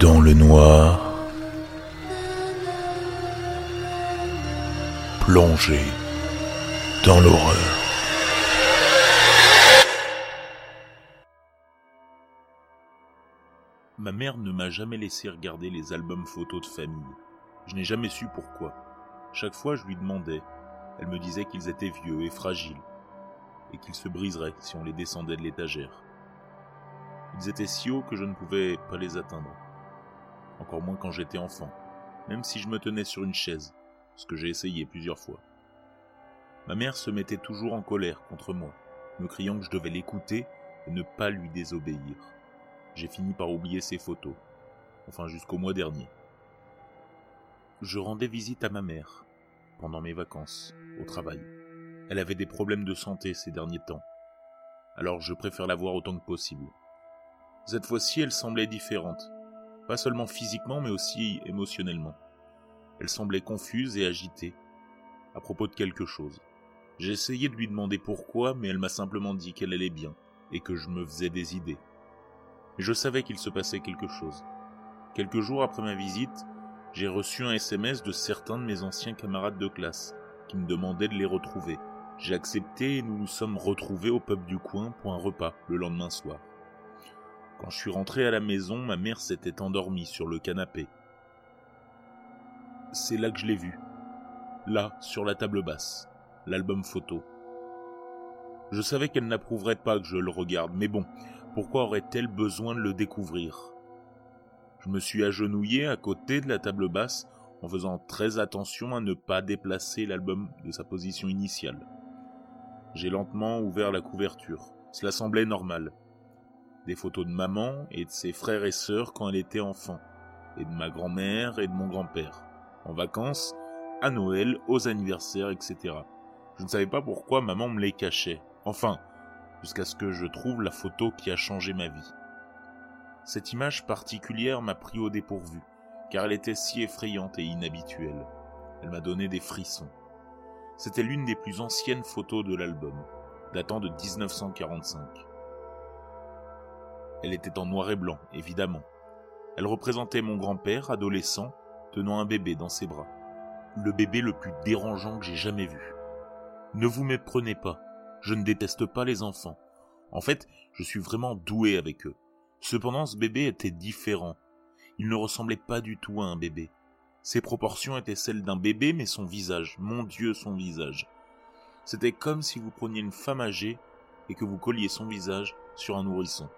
Dans le noir, plongé dans l'horreur. Ma mère ne m'a jamais laissé regarder les albums photos de famille. Je n'ai jamais su pourquoi. Chaque fois, je lui demandais. Elle me disait qu'ils étaient vieux et fragiles, et qu'ils se briseraient si on les descendait de l'étagère. Ils étaient si hauts que je ne pouvais pas les atteindre. Encore moins quand j'étais enfant, même si je me tenais sur une chaise, ce que j'ai essayé plusieurs fois. Ma mère se mettait toujours en colère contre moi, me criant que je devais l'écouter et ne pas lui désobéir. J'ai fini par oublier ces photos, enfin jusqu'au mois dernier. Je rendais visite à ma mère pendant mes vacances au travail. Elle avait des problèmes de santé ces derniers temps, alors je préfère la voir autant que possible. Cette fois-ci, elle semblait différente, pas seulement physiquement mais aussi émotionnellement. Elle semblait confuse et agitée à propos de quelque chose. J'ai essayé de lui demander pourquoi, mais elle m'a simplement dit qu'elle allait bien et que je me faisais des idées. Mais je savais qu'il se passait quelque chose. Quelques jours après ma visite, j'ai reçu un SMS de certains de mes anciens camarades de classe qui me demandaient de les retrouver. J'ai accepté et nous nous sommes retrouvés au pub du coin pour un repas le lendemain soir. Quand je suis rentré à la maison, ma mère s'était endormie sur le canapé. C'est là que je l'ai vue. Là, sur la table basse, l'album photo. Je savais qu'elle n'approuverait pas que je le regarde, mais bon, pourquoi aurait-elle besoin de le découvrir? Je me suis agenouillé à côté de la table basse en faisant très attention à ne pas déplacer l'album de sa position initiale. J'ai lentement ouvert la couverture. Cela semblait normal. Des photos de maman et de ses frères et sœurs quand elle était enfant, et de ma grand-mère et de mon grand-père, en vacances, à Noël, aux anniversaires, etc. Je ne savais pas pourquoi maman me les cachait. Enfin, jusqu'à ce que je trouve la photo qui a changé ma vie. Cette image particulière m'a pris au dépourvu, car elle était si effrayante et inhabituelle. Elle m'a donné des frissons. C'était l'une des plus anciennes photos de l'album, datant de 1945. Elle était en noir et blanc, évidemment. Elle représentait mon grand-père, adolescent, tenant un bébé dans ses bras. Le bébé le plus dérangeant que j'ai jamais vu. Ne vous méprenez pas, je ne déteste pas les enfants. En fait, je suis vraiment doué avec eux. Cependant, ce bébé était différent. Il ne ressemblait pas du tout à un bébé. Ses proportions étaient celles d'un bébé, mais son visage, mon Dieu, son visage. C'était comme si vous preniez une femme âgée et que vous colliez son visage sur un nourrisson.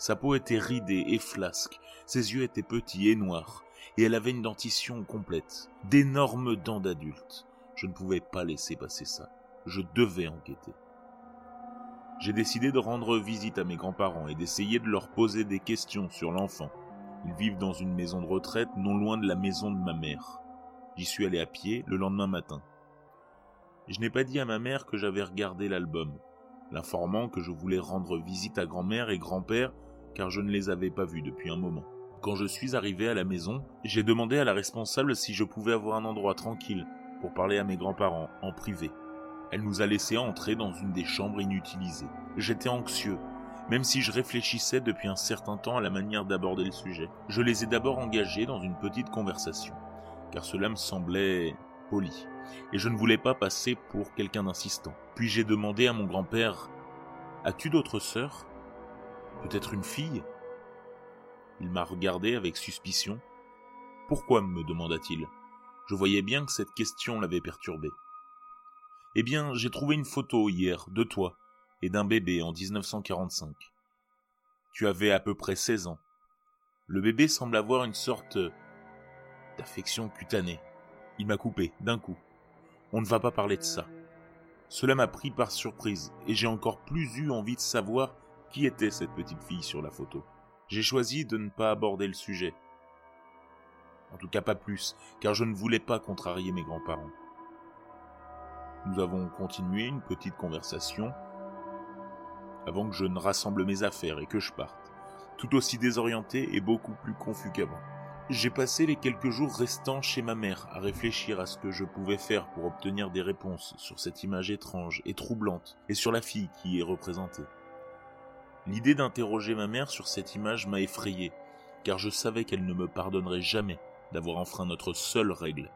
Sa peau était ridée et flasque, ses yeux étaient petits et noirs, et elle avait une dentition complète, d'énormes dents d'adulte. Je ne pouvais pas laisser passer ça. Je devais enquêter j'ai décidé de rendre visite à mes grands-parents et d'essayer de leur poser des questions sur l'enfant. Ils vivent dans une maison de retraite non loin de la maison de ma mère. J'y suis allé à pied le lendemain matin. Je n'ai pas dit à ma mère que j'avais regardé l'album, l'informant que je voulais rendre visite à grand-mère et grand-père car je ne les avais pas vus depuis un moment. Quand je suis arrivé à la maison, j'ai demandé à la responsable si je pouvais avoir un endroit tranquille pour parler à mes grands-parents en privé. Elle nous a laissé entrer dans une des chambres inutilisées. J'étais anxieux, même si je réfléchissais depuis un certain temps à la manière d'aborder le sujet. Je les ai d'abord engagés dans une petite conversation, car cela me semblait poli, et je ne voulais pas passer pour quelqu'un d'insistant. Puis j'ai demandé à mon grand-père As-tu d'autres sœurs? Peut-être une fille? Il m'a regardé avec suspicion. Pourquoi me demanda-t-il? Je voyais bien que cette question l'avait perturbé. Eh bien, j'ai trouvé une photo hier de toi et d'un bébé en 1945. Tu avais à peu près 16 ans. Le bébé semble avoir une sorte d'affection cutanée. Il m'a coupé d'un coup. On ne va pas parler de ça. Cela m'a pris par surprise et j'ai encore plus eu envie de savoir qui était cette petite fille sur la photo. J'ai choisi de ne pas aborder le sujet. En tout cas pas plus, car je ne voulais pas contrarier mes grands-parents. Nous avons continué une petite conversation avant que je ne rassemble mes affaires et que je parte, tout aussi désorienté et beaucoup plus confus qu'avant. J'ai passé les quelques jours restants chez ma mère à réfléchir à ce que je pouvais faire pour obtenir des réponses sur cette image étrange et troublante et sur la fille qui y est représentée. L'idée d'interroger ma mère sur cette image m'a effrayé, car je savais qu'elle ne me pardonnerait jamais d'avoir enfreint notre seule règle.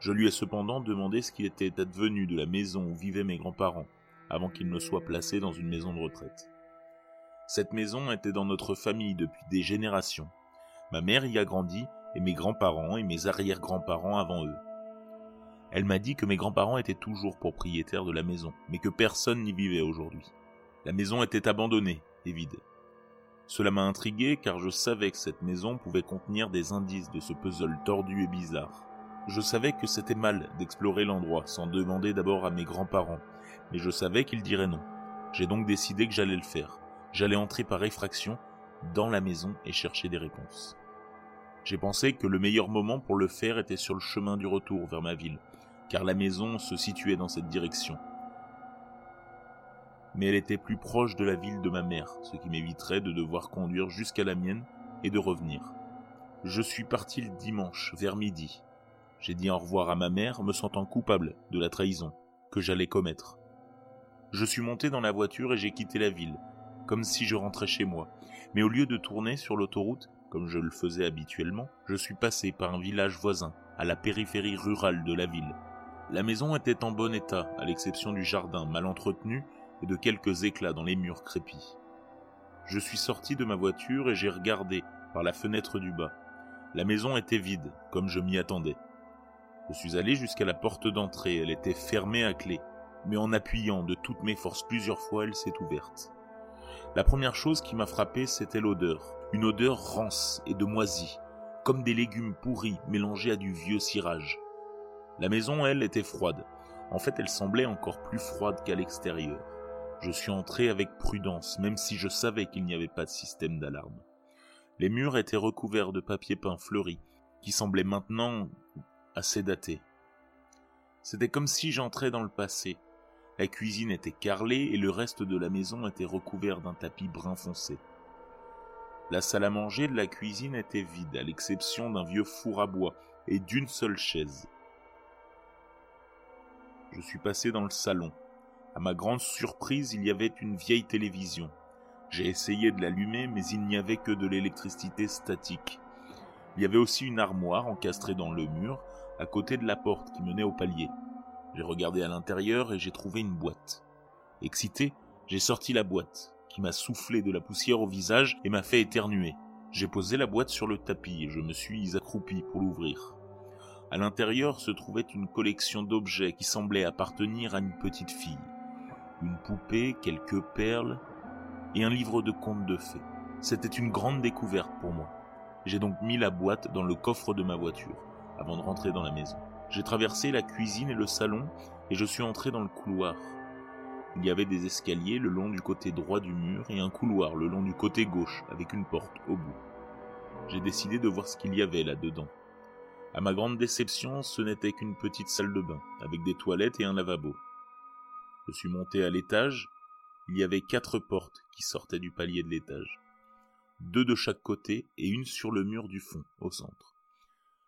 Je lui ai cependant demandé ce qui était advenu de la maison où vivaient mes grands-parents, avant qu'ils ne soient placés dans une maison de retraite. Cette maison était dans notre famille depuis des générations. Ma mère y a grandi, et mes grands-parents et mes arrière-grands-parents avant eux. Elle m'a dit que mes grands-parents étaient toujours propriétaires de la maison, mais que personne n'y vivait aujourd'hui. La maison était abandonnée et vide. Cela m'a intrigué car je savais que cette maison pouvait contenir des indices de ce puzzle tordu et bizarre. Je savais que c'était mal d'explorer l'endroit sans demander d'abord à mes grands-parents, mais je savais qu'ils diraient non. J'ai donc décidé que j'allais le faire. J'allais entrer par effraction dans la maison et chercher des réponses. J'ai pensé que le meilleur moment pour le faire était sur le chemin du retour vers ma ville, car la maison se situait dans cette direction, mais elle était plus proche de la ville de ma mère, ce qui m'éviterait de devoir conduire jusqu'à la mienne et de revenir. Je suis parti le dimanche, vers midi. J'ai dit au revoir à ma mère, me sentant coupable de la trahison que j'allais commettre. Je suis monté dans la voiture et j'ai quitté la ville, comme si je rentrais chez moi. Mais au lieu de tourner sur l'autoroute, comme je le faisais habituellement, je suis passé par un village voisin, à la périphérie rurale de la ville. La maison était en bon état, à l'exception du jardin mal entretenu et de quelques éclats dans les murs crépis. Je suis sorti de ma voiture et j'ai regardé par la fenêtre du bas. La maison était vide, comme je m'y attendais. Je suis allé jusqu'à la porte d'entrée, elle était fermée à clé, mais en appuyant de toutes mes forces plusieurs fois, elle s'est ouverte. La première chose qui m'a frappé, c'était l'odeur, une odeur rance et de moisie, comme des légumes pourris mélangés à du vieux cirage. La maison, elle, était froide. En fait, elle semblait encore plus froide qu'à l'extérieur. Je suis entré avec prudence, même si je savais qu'il n'y avait pas de système d'alarme. Les murs étaient recouverts de papier peint fleuri, qui semblait maintenant assez daté. C'était comme si j'entrais dans le passé. La cuisine était carrelée et le reste de la maison était recouvert d'un tapis brun foncé. La salle à manger de la cuisine était vide, à l'exception d'un vieux four à bois et d'une seule chaise. Je suis passé dans le salon, à ma grande surprise, il y avait une vieille télévision. J'ai essayé de l'allumer, mais il n'y avait que de l'électricité statique. Il y avait aussi une armoire encastrée dans le mur, à côté de la porte qui menait au palier. J'ai regardé à l'intérieur et j'ai trouvé une boîte. Excité, j'ai sorti la boîte, qui m'a soufflé de la poussière au visage et m'a fait éternuer. J'ai posé la boîte sur le tapis et je me suis accroupi pour l'ouvrir. À l'intérieur se trouvait une collection d'objets qui semblaient appartenir à une petite fille une poupée, quelques perles et un livre de contes de fées. C'était une grande découverte pour moi. J'ai donc mis la boîte dans le coffre de ma voiture avant de rentrer dans la maison. J'ai traversé la cuisine et le salon et je suis entré dans le couloir. Il y avait des escaliers le long du côté droit du mur et un couloir le long du côté gauche avec une porte au bout. J'ai décidé de voir ce qu'il y avait là-dedans. À ma grande déception, ce n'était qu'une petite salle de bain avec des toilettes et un lavabo. Je suis monté à l'étage. Il y avait quatre portes qui sortaient du palier de l'étage. Deux de chaque côté et une sur le mur du fond, au centre.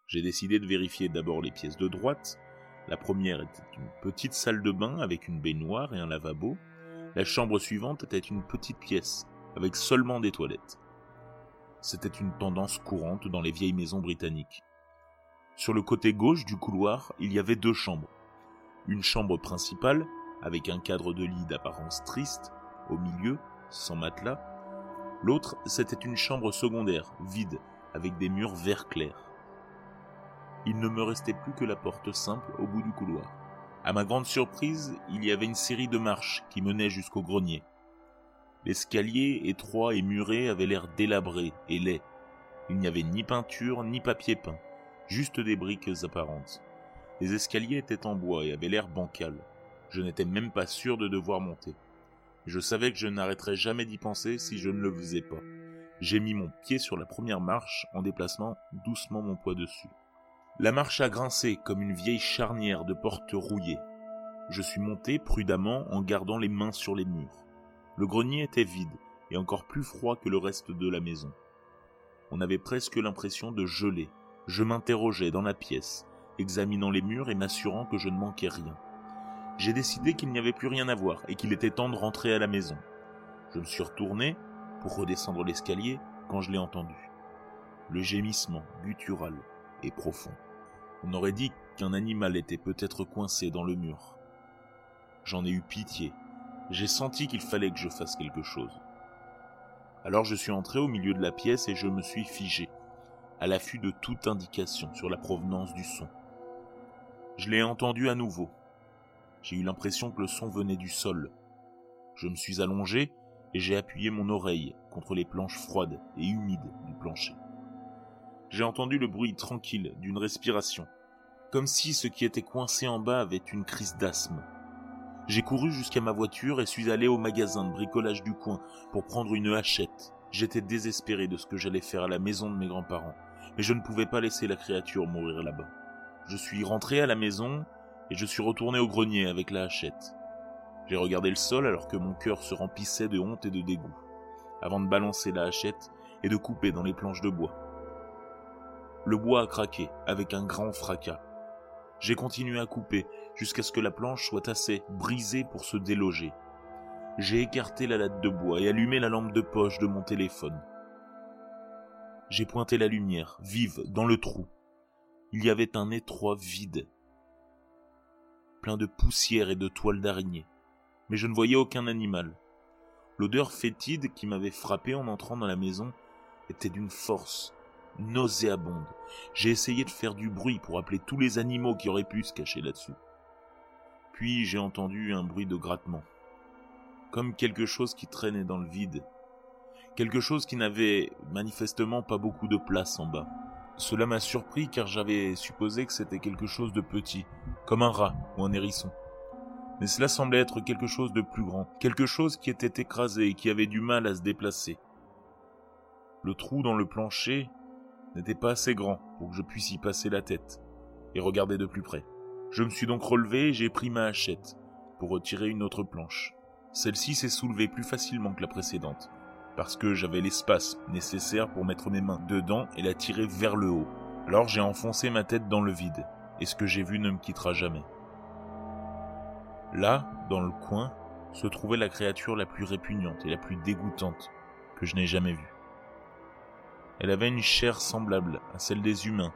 J'ai décidé de vérifier d'abord les pièces de droite. La première était une petite salle de bain avec une baignoire et un lavabo. La chambre suivante était une petite pièce avec seulement des toilettes. C'était une tendance courante dans les vieilles maisons britanniques. Sur le côté gauche du couloir, il y avait deux chambres. Une chambre principale avec un cadre de lit d'apparence triste, au milieu, sans matelas. L'autre, c'était une chambre secondaire, vide, avec des murs vert clair. Il ne me restait plus que la porte simple au bout du couloir. À ma grande surprise, il y avait une série de marches qui menaient jusqu'au grenier. L'escalier, étroit et muré, avait l'air délabré et laid. Il n'y avait ni peinture ni papier peint, juste des briques apparentes. Les escaliers étaient en bois et avaient l'air bancal. Je n'étais même pas sûr de devoir monter. Je savais que je n'arrêterais jamais d'y penser si je ne le faisais pas. J'ai mis mon pied sur la première marche en déplaçant doucement mon poids dessus. La marche a grincé comme une vieille charnière de porte rouillée. Je suis monté prudemment en gardant les mains sur les murs. Le grenier était vide et encore plus froid que le reste de la maison. On avait presque l'impression de geler. Je m'interrogeais dans la pièce, examinant les murs et m'assurant que je ne manquais rien j'ai décidé qu'il n'y avait plus rien à voir et qu'il était temps de rentrer à la maison. Je me suis retourné pour redescendre l'escalier quand je l'ai entendu. le gémissement guttural et profond. On aurait dit qu'un animal était peut-être coincé dans le mur. J'en ai eu pitié. J'ai senti qu'il fallait que je fasse quelque chose. Alors je suis entré au milieu de la pièce et je me suis figé, à l'affût de toute indication sur la provenance du son. Je l'ai entendu à nouveau. J'ai eu l'impression que le son venait du sol. Je me suis allongé et j'ai appuyé mon oreille contre les planches froides et humides du plancher. J'ai entendu le bruit tranquille d'une respiration, comme si ce qui était coincé en bas avait une crise d'asthme. J'ai couru jusqu'à ma voiture et suis allé au magasin de bricolage du coin pour prendre une hachette. J'étais désespéré de ce que j'allais faire à la maison de mes grands-parents, mais je ne pouvais pas laisser la créature mourir là-bas. Je suis rentré à la maison et je suis retourné au grenier avec la hachette. J'ai regardé le sol alors que mon cœur se remplissait de honte et de dégoût, avant de balancer la hachette et de couper dans les planches de bois. Le bois a craqué avec un grand fracas. J'ai continué à couper jusqu'à ce que la planche soit assez brisée pour se déloger. J'ai écarté la latte de bois et allumé la lampe de poche de mon téléphone. J'ai pointé la lumière, vive, dans le trou. Il y avait un étroit vide, plein de poussière et de toiles d'araignée mais je ne voyais aucun animal. L'odeur fétide qui m'avait frappé en entrant dans la maison était d'une force nauséabonde. J'ai essayé de faire du bruit pour appeler tous les animaux qui auraient pu se cacher là-dessus. Puis j'ai entendu un bruit de grattement, comme quelque chose qui traînait dans le vide, quelque chose qui n'avait manifestement pas beaucoup de place en bas. Cela m'a surpris car j'avais supposé que c'était quelque chose de petit, comme un rat ou un hérisson mais cela semblait être quelque chose de plus grand, quelque chose qui était écrasé et qui avait du mal à se déplacer. Le trou dans le plancher n'était pas assez grand pour que je puisse y passer la tête et regarder de plus près. Je me suis donc relevé et j'ai pris ma hachette pour retirer une autre planche. Celle-ci s'est soulevée plus facilement que la précédente, parce que j'avais l'espace nécessaire pour mettre mes mains dedans et la tirer vers le haut. Alors j'ai enfoncé ma tête dans le vide, et ce que j'ai vu ne me quittera jamais. Là, dans le coin, se trouvait la créature la plus répugnante et la plus dégoûtante que je n'ai jamais vue. Elle avait une chair semblable à celle des humains,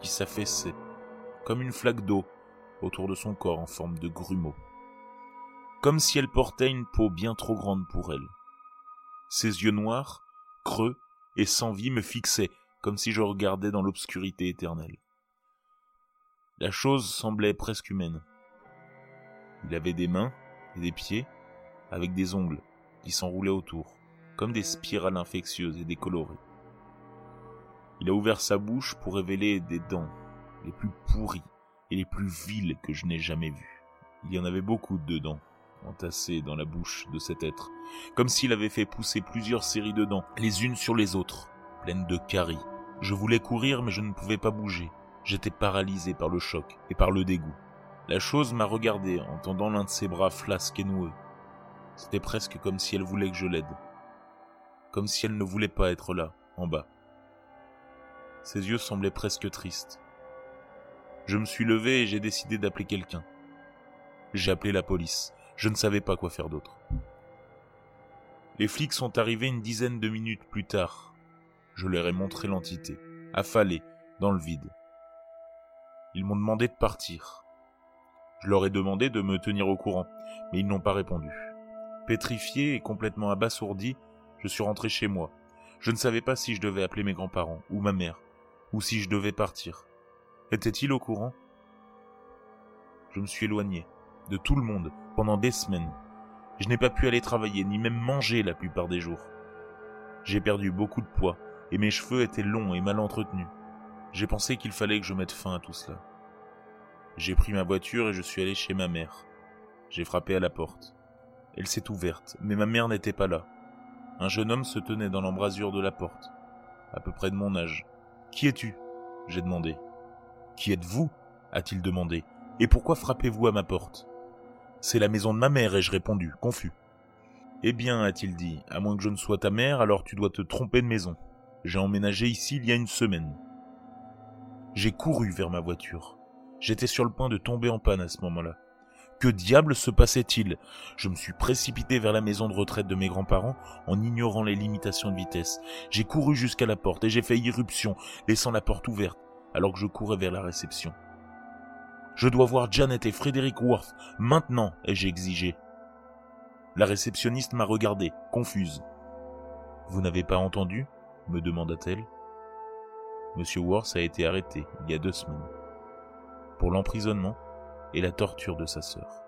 qui s'affaissait, comme une flaque d'eau, autour de son corps en forme de grumeau. Comme si elle portait une peau bien trop grande pour elle. Ses yeux noirs, creux et sans vie me fixaient, comme si je regardais dans l'obscurité éternelle. La chose semblait presque humaine. Il avait des mains et des pieds avec des ongles qui s'enroulaient autour, comme des spirales infectieuses et décolorées. Il a ouvert sa bouche pour révéler des dents, les plus pourries et les plus viles que je n'ai jamais vues. Il y en avait beaucoup de dents, entassées dans la bouche de cet être, comme s'il avait fait pousser plusieurs séries de dents, les unes sur les autres, pleines de caries. Je voulais courir, mais je ne pouvais pas bouger. J'étais paralysé par le choc et par le dégoût. La chose m'a regardé en tendant l'un de ses bras flasques et noueux. C'était presque comme si elle voulait que je l'aide. Comme si elle ne voulait pas être là, en bas. Ses yeux semblaient presque tristes. Je me suis levé et j'ai décidé d'appeler quelqu'un. J'ai appelé la police. Je ne savais pas quoi faire d'autre. Les flics sont arrivés une dizaine de minutes plus tard. Je leur ai montré l'entité, affalée, dans le vide. Ils m'ont demandé de partir. Je leur ai demandé de me tenir au courant, mais ils n'ont pas répondu. Pétrifié et complètement abasourdi, je suis rentré chez moi. Je ne savais pas si je devais appeler mes grands-parents, ou ma mère, ou si je devais partir. Était-il au courant? Je me suis éloigné de tout le monde pendant des semaines. Je n'ai pas pu aller travailler, ni même manger la plupart des jours. J'ai perdu beaucoup de poids, et mes cheveux étaient longs et mal entretenus. J'ai pensé qu'il fallait que je mette fin à tout cela. J'ai pris ma voiture et je suis allé chez ma mère. J'ai frappé à la porte. Elle s'est ouverte, mais ma mère n'était pas là. Un jeune homme se tenait dans l'embrasure de la porte, à peu près de mon âge. Qui es-tu? j'ai demandé. Qui êtes-vous? a-t-il demandé. Et pourquoi frappez-vous à ma porte? C'est la maison de ma mère, ai-je répondu, confus. Eh bien, a-t-il dit, à moins que je ne sois ta mère, alors tu dois te tromper de maison. J'ai emménagé ici il y a une semaine. J'ai couru vers ma voiture. J'étais sur le point de tomber en panne à ce moment-là. Que diable se passait-il? Je me suis précipité vers la maison de retraite de mes grands-parents en ignorant les limitations de vitesse. J'ai couru jusqu'à la porte et j'ai fait irruption, laissant la porte ouverte, alors que je courais vers la réception. Je dois voir Janet et Frédéric Worth, maintenant, ai-je exigé. La réceptionniste m'a regardé, confuse. Vous n'avez pas entendu? me demanda-t-elle. Monsieur Worth a été arrêté il y a deux semaines pour l'emprisonnement et la torture de sa sœur.